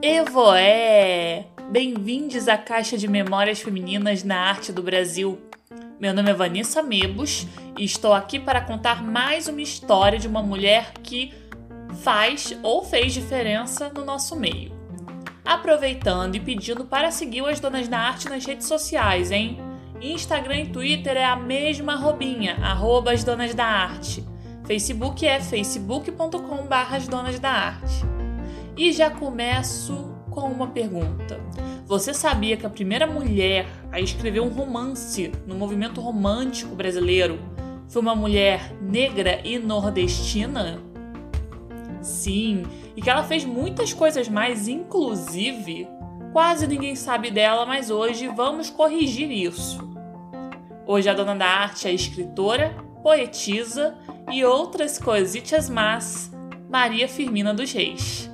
Evoé! Bem-vindos à Caixa de Memórias Femininas na Arte do Brasil. Meu nome é Vanessa Mebos e estou aqui para contar mais uma história de uma mulher que faz ou fez diferença no nosso meio. Aproveitando e pedindo para seguir as Donas da Arte nas redes sociais, hein? Instagram e Twitter é a mesma arrobinha, arroba as Donas da Arte. Facebook é facebook.com.br as Donas da Arte. E já começo com uma pergunta. Você sabia que a primeira mulher a escrever um romance no movimento romântico brasileiro foi uma mulher negra e nordestina? Sim, e que ela fez muitas coisas mais, inclusive, quase ninguém sabe dela, mas hoje vamos corrigir isso. Hoje a dona da arte é escritora, poetisa e outras coisitas más, Maria Firmina dos Reis.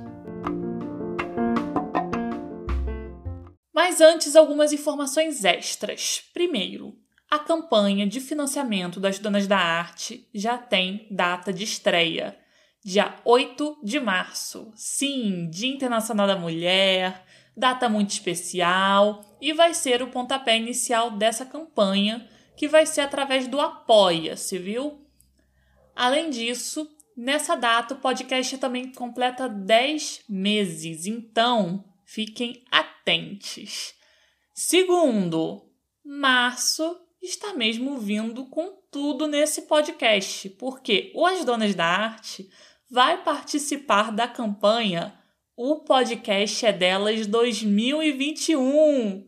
Mas antes, algumas informações extras. Primeiro, a campanha de financiamento das Donas da Arte já tem data de estreia, dia 8 de março. Sim, Dia Internacional da Mulher, data muito especial e vai ser o pontapé inicial dessa campanha, que vai ser através do Apoia-se, viu? Além disso, nessa data o podcast também completa 10 meses, então Fiquem atentos. Segundo, março está mesmo vindo com tudo nesse podcast, porque o As Donas da Arte vai participar da campanha O Podcast é Delas 2021.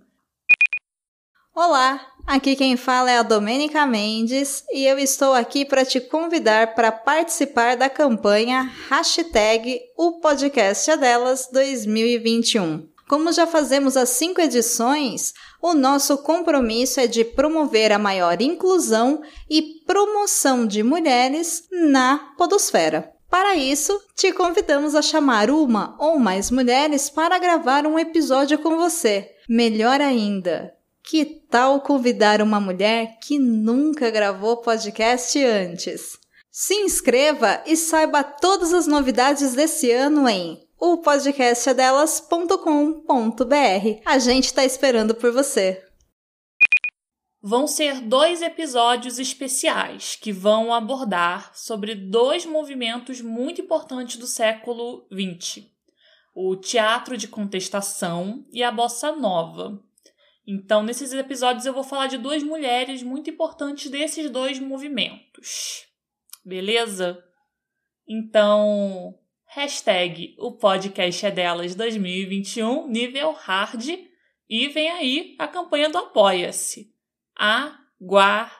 Olá, aqui quem fala é a Domênica Mendes e eu estou aqui para te convidar para participar da campanha hashtag O Podcast é Delas 2021. Como já fazemos as cinco edições, o nosso compromisso é de promover a maior inclusão e promoção de mulheres na Podosfera. Para isso, te convidamos a chamar uma ou mais mulheres para gravar um episódio com você. Melhor ainda, que tal convidar uma mulher que nunca gravou podcast antes? Se inscreva e saiba todas as novidades desse ano em o podcastdelas.com.br. A gente está esperando por você. Vão ser dois episódios especiais que vão abordar sobre dois movimentos muito importantes do século XX: o teatro de contestação e a bossa nova. Então, nesses episódios, eu vou falar de duas mulheres muito importantes desses dois movimentos. Beleza? Então, hashtag o podcast é delas 2021, nível hard, e vem aí a campanha do Apoia-se. Aguardem!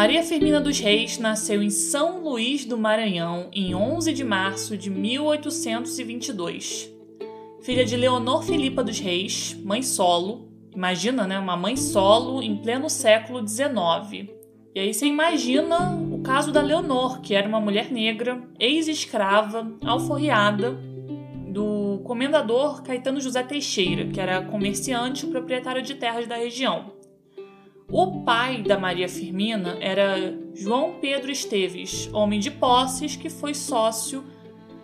Maria Firmina dos Reis nasceu em São Luís do Maranhão em 11 de março de 1822. Filha de Leonor Filipa dos Reis, mãe solo. Imagina, né? Uma mãe solo em pleno século XIX. E aí você imagina o caso da Leonor, que era uma mulher negra, ex-escrava, alforriada, do comendador Caetano José Teixeira, que era comerciante e proprietário de terras da região. O pai da Maria Firmina era João Pedro Esteves, homem de posses que foi sócio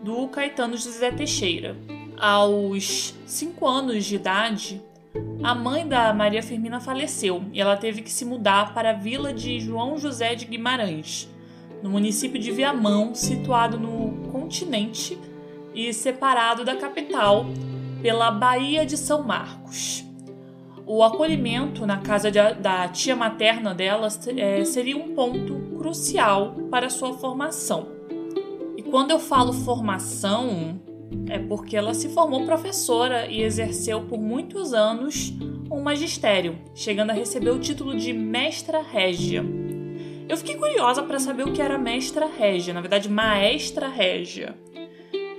do Caetano José Teixeira. Aos cinco anos de idade, a mãe da Maria Firmina faleceu e ela teve que se mudar para a vila de João José de Guimarães, no município de Viamão, situado no continente e separado da capital pela Baía de São Marcos o acolhimento na casa de, da tia materna dela é, seria um ponto crucial para a sua formação. E quando eu falo formação, é porque ela se formou professora e exerceu por muitos anos um magistério, chegando a receber o título de mestra régia. Eu fiquei curiosa para saber o que era mestra régia, na verdade, maestra régia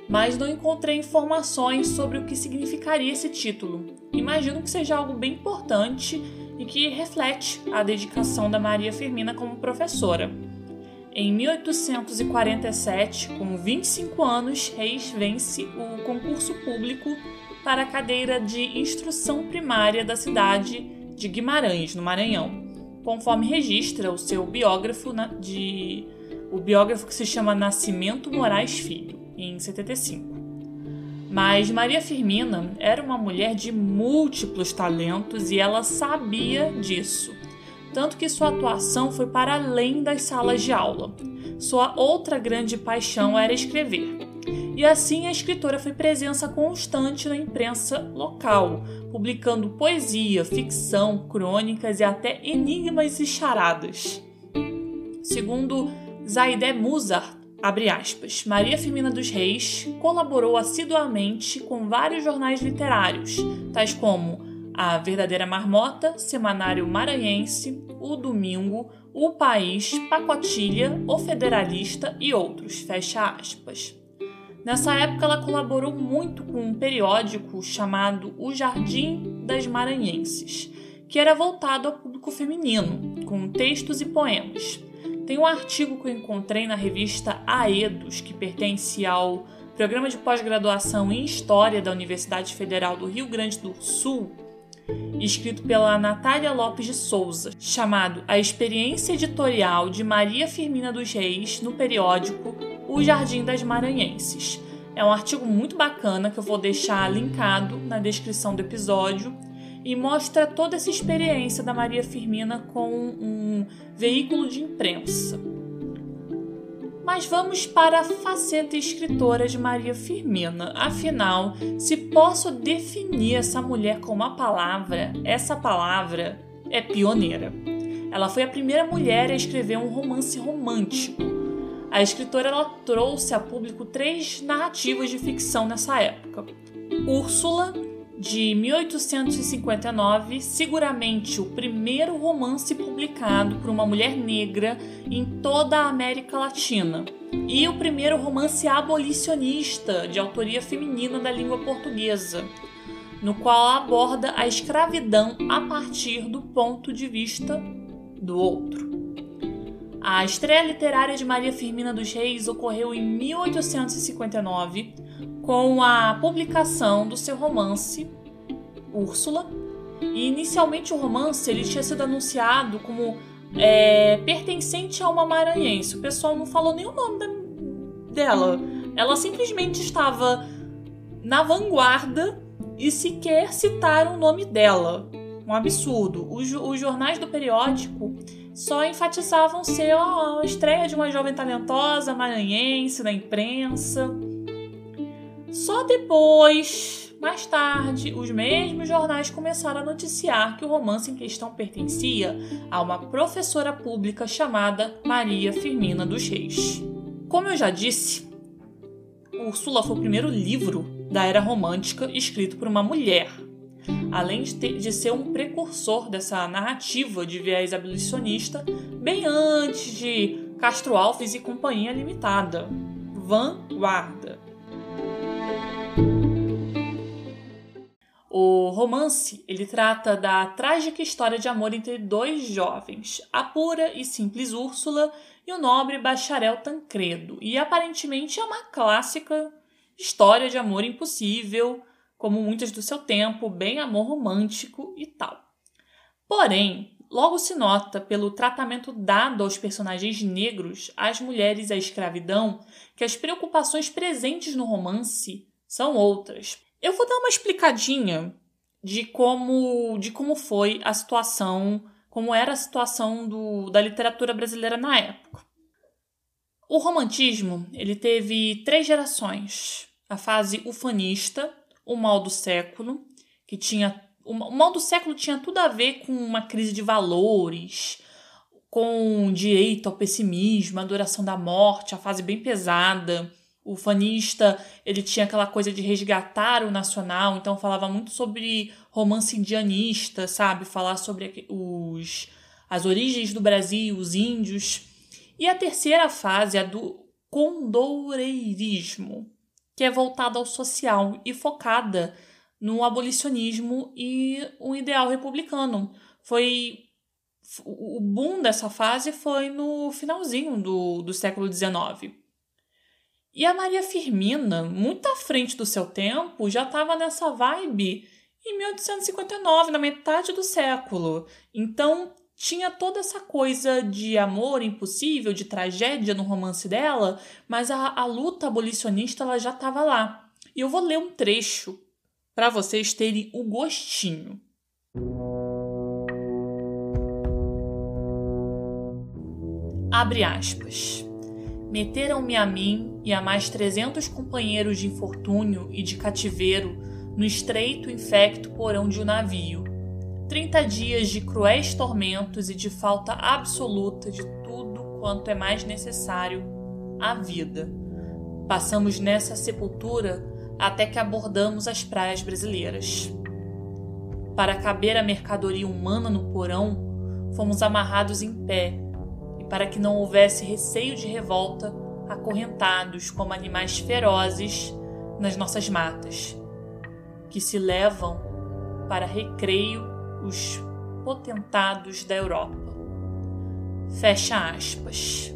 mas não encontrei informações sobre o que significaria esse título. Imagino que seja algo bem importante e que reflete a dedicação da Maria Firmina como professora. Em 1847, com 25 anos, Reis vence o concurso público para a cadeira de instrução primária da cidade de Guimarães, no Maranhão, conforme registra o seu biógrafo de o biógrafo que se chama Nascimento Moraes Filho, em 75. Mas Maria Firmina era uma mulher de múltiplos talentos e ela sabia disso. Tanto que sua atuação foi para além das salas de aula. Sua outra grande paixão era escrever. E assim a escritora foi presença constante na imprensa local, publicando poesia, ficção, crônicas e até enigmas e charadas. Segundo Zaidé Musart, Abre aspas. Maria Firmina dos Reis colaborou assiduamente com vários jornais literários, tais como A Verdadeira Marmota, Semanário Maranhense, O Domingo, O País, Pacotilha, O Federalista e outros. Fecha aspas. Nessa época, ela colaborou muito com um periódico chamado O Jardim das Maranhenses, que era voltado ao público feminino, com textos e poemas. Tem um artigo que eu encontrei na revista Aedos, que pertence ao Programa de Pós-Graduação em História da Universidade Federal do Rio Grande do Sul, escrito pela Natália Lopes de Souza, chamado A Experiência Editorial de Maria Firmina dos Reis no periódico O Jardim das Maranhenses. É um artigo muito bacana que eu vou deixar linkado na descrição do episódio e mostra toda essa experiência da Maria Firmina com um veículo de imprensa. Mas vamos para a faceta escritora de Maria Firmina. Afinal, se posso definir essa mulher com uma palavra, essa palavra é pioneira. Ela foi a primeira mulher a escrever um romance romântico. A escritora ela trouxe a público três narrativas de ficção nessa época: Úrsula, de 1859, seguramente o primeiro romance publicado por uma mulher negra em toda a América Latina, e o primeiro romance abolicionista de autoria feminina da língua portuguesa, no qual aborda a escravidão a partir do ponto de vista do outro. A estreia literária de Maria Firmina dos Reis ocorreu em 1859 com a publicação do seu romance Úrsula. E inicialmente o romance ele tinha sido anunciado como é, pertencente a uma maranhense. O pessoal não falou nem o nome da, dela. Ela simplesmente estava na vanguarda e sequer citaram o nome dela. Um absurdo. Os, os jornais do periódico só enfatizavam ser a estreia de uma jovem talentosa maranhense na imprensa. Só depois, mais tarde, os mesmos jornais começaram a noticiar que o romance em questão pertencia a uma professora pública chamada Maria Firmina dos Reis. Como eu já disse, Úrsula foi o primeiro livro da era romântica escrito por uma mulher, além de, ter, de ser um precursor dessa narrativa de viés abolicionista, bem antes de Castro Alves e Companhia Limitada. Vanguarda. O romance ele trata da trágica história de amor entre dois jovens, a pura e simples Úrsula e o nobre bacharel Tancredo, e aparentemente é uma clássica história de amor impossível, como muitas do seu tempo, bem amor romântico e tal. Porém, logo se nota pelo tratamento dado aos personagens negros, às mulheres e à escravidão, que as preocupações presentes no romance são outras. Eu vou dar uma explicadinha de como, de como foi a situação, como era a situação do, da literatura brasileira na época. O romantismo ele teve três gerações: a fase ufanista, o mal do século, que tinha o mal do século tinha tudo a ver com uma crise de valores, com direito ao pessimismo, adoração da morte, a fase bem pesada o fanista ele tinha aquela coisa de resgatar o nacional, então falava muito sobre romance indianista, sabe? Falar sobre os, as origens do Brasil, os índios. E a terceira fase, a do condoreirismo, que é voltada ao social e focada no abolicionismo e o ideal republicano. Foi o boom dessa fase foi no finalzinho do, do século XIX. E a Maria Firmina, muito à frente do seu tempo, já estava nessa vibe em 1859, na metade do século. Então, tinha toda essa coisa de amor impossível, de tragédia no romance dela, mas a, a luta abolicionista ela já estava lá. E eu vou ler um trecho para vocês terem o gostinho. Abre aspas. Meteram-me a mim e a mais trezentos companheiros de infortúnio e de cativeiro no estreito infecto porão de um navio. Trinta dias de cruéis tormentos e de falta absoluta de tudo quanto é mais necessário à vida. Passamos nessa sepultura até que abordamos as praias brasileiras. Para caber a mercadoria humana no porão, fomos amarrados em pé para que não houvesse receio de revolta, acorrentados como animais ferozes nas nossas matas, que se levam para recreio os potentados da Europa. Fecha aspas.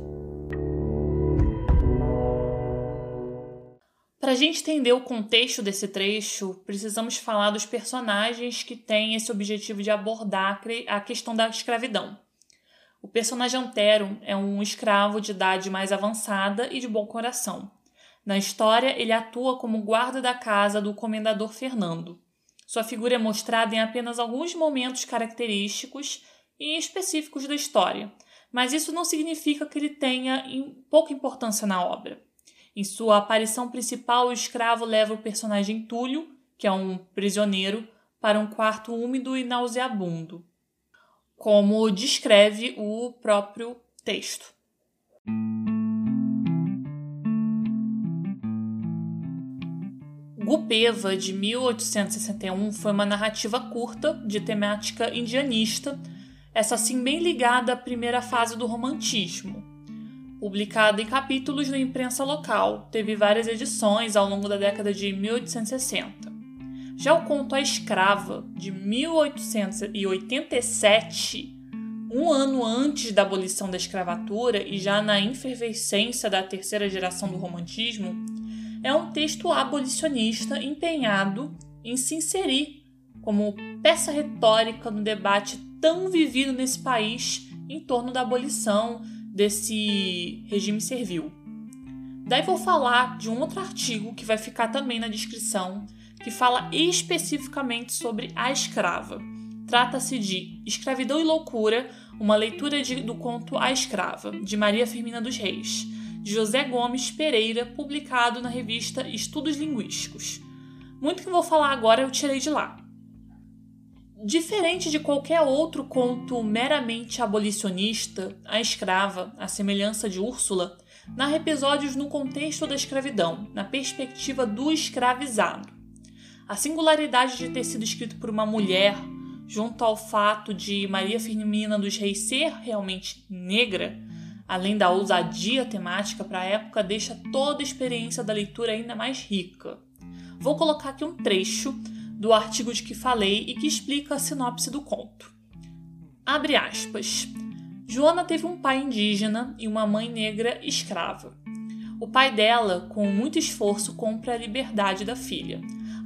Para a gente entender o contexto desse trecho, precisamos falar dos personagens que têm esse objetivo de abordar a questão da escravidão. O personagem Antero é um escravo de idade mais avançada e de bom coração. Na história, ele atua como guarda da casa do comendador Fernando. Sua figura é mostrada em apenas alguns momentos característicos e específicos da história, mas isso não significa que ele tenha pouca importância na obra. Em sua aparição principal, o escravo leva o personagem Túlio, que é um prisioneiro, para um quarto úmido e nauseabundo como descreve o próprio texto. Gupeva, de 1861, foi uma narrativa curta, de temática indianista, essa sim bem ligada à primeira fase do romantismo. Publicada em capítulos na imprensa local, teve várias edições ao longo da década de 1860. Já o conto A Escrava, de 1887, um ano antes da abolição da escravatura e já na efervescência da terceira geração do romantismo, é um texto abolicionista empenhado em se inserir como peça retórica no debate tão vivido nesse país em torno da abolição desse regime servil. Daí vou falar de um outro artigo que vai ficar também na descrição, que fala especificamente sobre a escrava. Trata-se de Escravidão e Loucura, uma leitura de, do conto A Escrava, de Maria Firmina dos Reis, de José Gomes Pereira, publicado na revista Estudos Linguísticos. Muito que vou falar agora eu tirei de lá. Diferente de qualquer outro conto meramente abolicionista, A Escrava, a semelhança de Úrsula, narra episódios no contexto da escravidão, na perspectiva do escravizado. A singularidade de ter sido escrito por uma mulher, junto ao fato de Maria Firmina dos Reis ser realmente negra, além da ousadia temática para a época, deixa toda a experiência da leitura ainda mais rica. Vou colocar aqui um trecho do artigo de que falei e que explica a sinopse do conto. Abre aspas. Joana teve um pai indígena e uma mãe negra escrava. O pai dela, com muito esforço, compra a liberdade da filha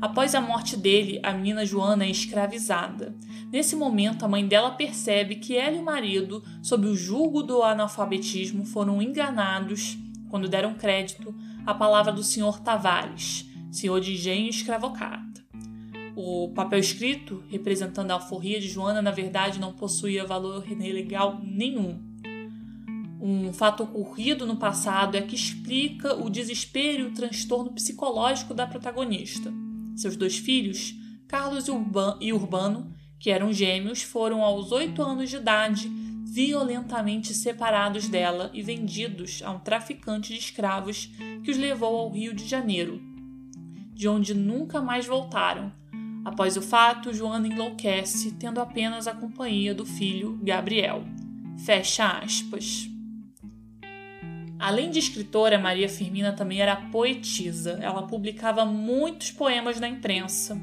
Após a morte dele, a menina Joana é escravizada. Nesse momento, a mãe dela percebe que ela e o marido, sob o julgo do analfabetismo, foram enganados quando deram crédito à palavra do senhor Tavares, senhor de engenho escravocrata. O papel escrito, representando a alforria de Joana, na verdade não possuía valor legal nenhum. Um fato ocorrido no passado é que explica o desespero e o transtorno psicológico da protagonista. Seus dois filhos, Carlos e Urbano, que eram gêmeos, foram aos oito anos de idade violentamente separados dela e vendidos a um traficante de escravos que os levou ao Rio de Janeiro, de onde nunca mais voltaram. Após o fato, Joana enlouquece, tendo apenas a companhia do filho Gabriel. Fecha aspas. Além de escritora, Maria Firmina também era poetisa. Ela publicava muitos poemas na imprensa.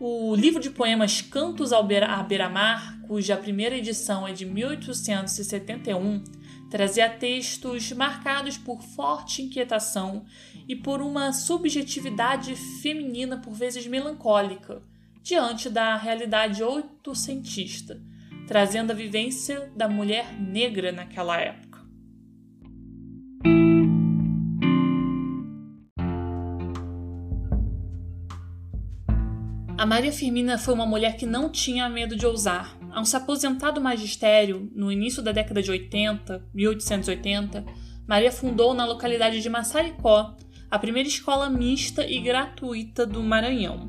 O livro de poemas Cantos à Beira-Mar, cuja primeira edição é de 1871, trazia textos marcados por forte inquietação e por uma subjetividade feminina por vezes melancólica, diante da realidade oitocentista, trazendo a vivência da mulher negra naquela época. A Maria Firmina foi uma mulher que não tinha medo de ousar. Ao se aposentar do magistério, no início da década de 80, 1880, Maria fundou na localidade de Massaricó a primeira escola mista e gratuita do Maranhão.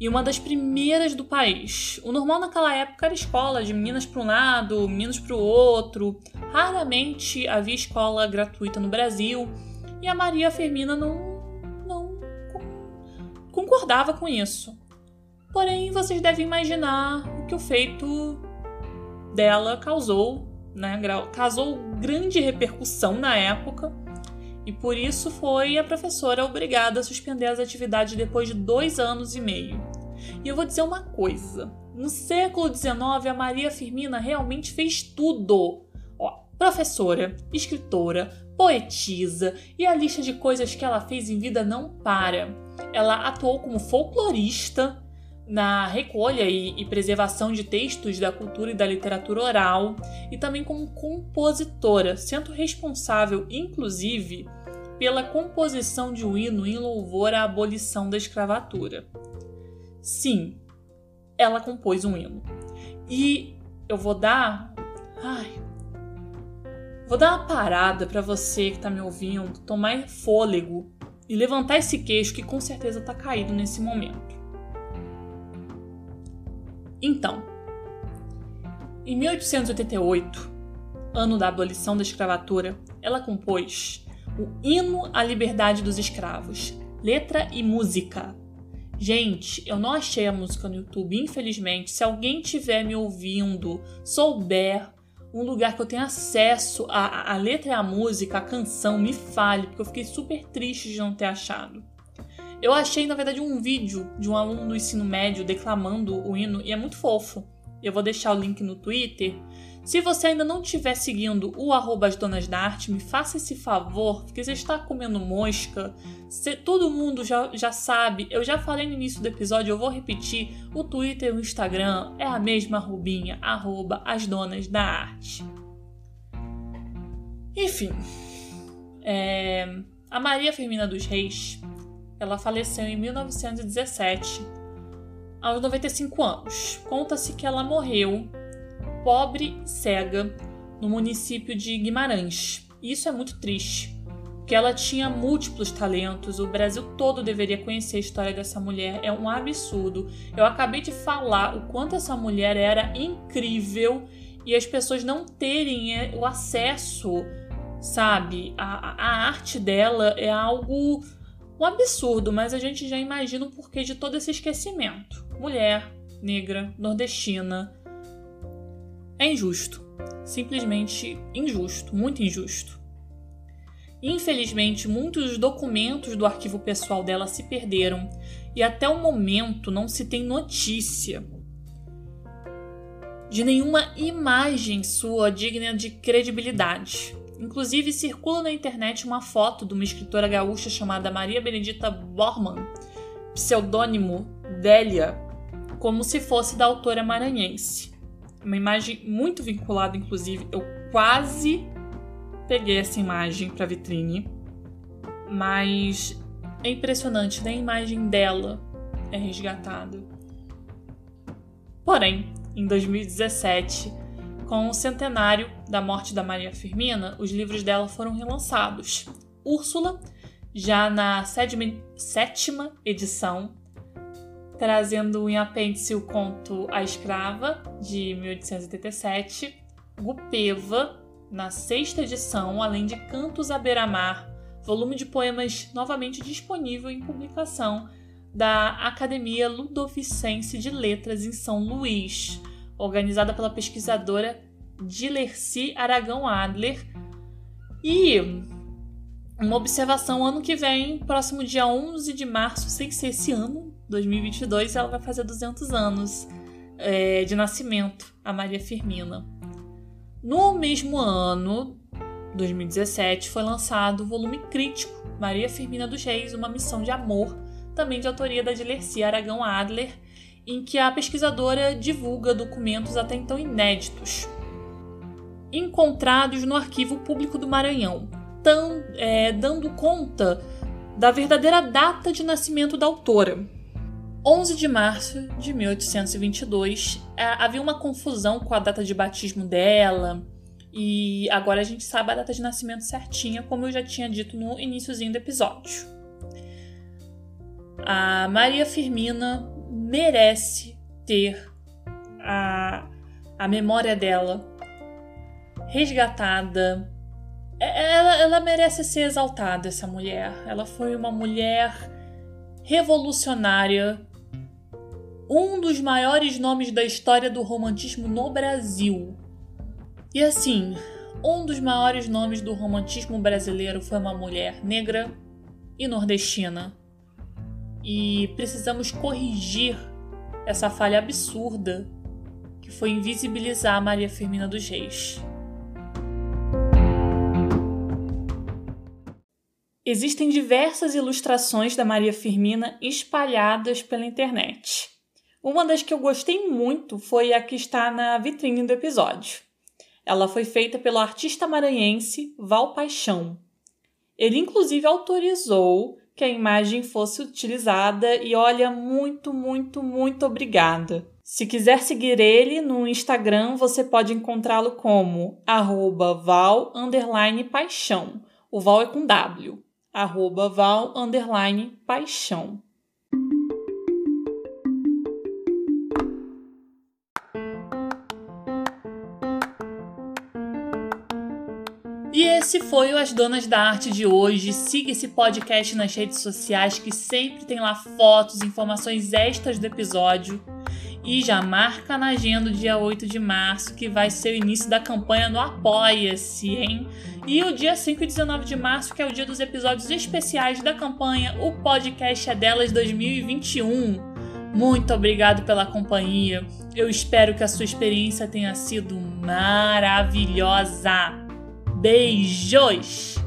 E uma das primeiras do país. O normal naquela época era escola de meninas para um lado, meninos para o outro. Raramente havia escola gratuita no Brasil. E a Maria Firmina não, não concordava com isso. Porém, vocês devem imaginar o que o feito dela causou, né? Causou grande repercussão na época e por isso foi a professora obrigada a suspender as atividades depois de dois anos e meio. E eu vou dizer uma coisa: no século XIX, a Maria Firmina realmente fez tudo. Ó, professora, escritora, poetisa e a lista de coisas que ela fez em vida não para. Ela atuou como folclorista, na recolha e, e, preservação de textos da cultura e da literatura oral, e também como compositora, sendo responsável, inclusive, pela composição de um hino em louvor à abolição da escravatura. Sim, ela compôs um hino. E eu vou dar. Ai. Vou dar uma parada para você que tá me ouvindo, tomar fôlego e levantar esse queixo que com certeza tá caído nesse momento. Então, em 1888, ano da abolição da escravatura, ela compôs o Hino à Liberdade dos Escravos, letra e música. Gente, eu não achei a música no YouTube, infelizmente. Se alguém tiver me ouvindo, souber um lugar que eu tenha acesso à, à letra e à música, à canção, me fale, porque eu fiquei super triste de não ter achado. Eu achei, na verdade, um vídeo de um aluno do ensino médio declamando o hino e é muito fofo. Eu vou deixar o link no Twitter. Se você ainda não estiver seguindo o arroba as donas da arte, me faça esse favor, porque você está comendo mosca. Se, todo mundo já, já sabe, eu já falei no início do episódio, eu vou repetir. O Twitter e o Instagram é a mesma arrobinha, arroba as donas da arte. Enfim, é, a Maria Firmina dos Reis ela faleceu em 1917, aos 95 anos. Conta-se que ela morreu pobre cega no município de Guimarães. Isso é muito triste, porque ela tinha múltiplos talentos, o Brasil todo deveria conhecer a história dessa mulher, é um absurdo. Eu acabei de falar o quanto essa mulher era incrível e as pessoas não terem é, o acesso, sabe? A, a arte dela é algo um absurdo, mas a gente já imagina o porquê de todo esse esquecimento. Mulher, negra, nordestina. É injusto. Simplesmente injusto, muito injusto. Infelizmente, muitos dos documentos do arquivo pessoal dela se perderam e até o momento não se tem notícia de nenhuma imagem sua digna de credibilidade. Inclusive, circula na internet uma foto de uma escritora gaúcha chamada Maria Benedita Bormann, pseudônimo Délia, como se fosse da autora maranhense. Uma imagem muito vinculada, inclusive. Eu quase peguei essa imagem para vitrine, mas é impressionante, nem a imagem dela é resgatada. Porém, em 2017, com o centenário da morte da Maria Firmina, os livros dela foram relançados. Úrsula, já na sétima edição, trazendo em apêndice o conto A Escrava, de 1887, Gupeva, na sexta edição, além de Cantos à Beira-Mar, volume de poemas novamente disponível em publicação da Academia Ludovicense de Letras em São Luís, organizada pela pesquisadora Dilerci Aragão Adler. E uma observação ano que vem, próximo dia 11 de março, sem ser esse ano, 2022, ela vai fazer 200 anos é, de nascimento, a Maria Firmina. No mesmo ano, 2017, foi lançado o volume crítico Maria Firmina dos Reis, Uma Missão de Amor, também de autoria da Dilerci Aragão Adler, em que a pesquisadora divulga documentos até então inéditos, encontrados no Arquivo Público do Maranhão, tão, é, dando conta da verdadeira data de nascimento da autora. 11 de março de 1822, é, havia uma confusão com a data de batismo dela, e agora a gente sabe a data de nascimento certinha, como eu já tinha dito no iníciozinho do episódio. A Maria Firmina merece ter a, a memória dela resgatada. É, ela, ela merece ser exaltada, essa mulher. Ela foi uma mulher revolucionária, um dos maiores nomes da história do romantismo no Brasil. E assim, um dos maiores nomes do romantismo brasileiro foi uma mulher negra e nordestina. E precisamos corrigir essa falha absurda que foi invisibilizar a Maria Firmina dos Reis. Existem diversas ilustrações da Maria Firmina espalhadas pela internet. Uma das que eu gostei muito foi a que está na vitrine do episódio. Ela foi feita pelo artista maranhense Val Paixão. Ele, inclusive, autorizou que a imagem fosse utilizada e olha, muito, muito, muito obrigada. Se quiser seguir ele no Instagram, você pode encontrá-lo como arroba val paixão. O val é com W. Arroba val paixão. E esse foi o As Donas da Arte de hoje. Siga esse podcast nas redes sociais que sempre tem lá fotos, informações extras do episódio. E já marca na agenda o dia 8 de março, que vai ser o início da campanha no Apoia-se, hein? E o dia 5 e 19 de março, que é o dia dos episódios especiais da campanha O Podcast é Delas 2021. Muito obrigado pela companhia. Eu espero que a sua experiência tenha sido maravilhosa. Beijos!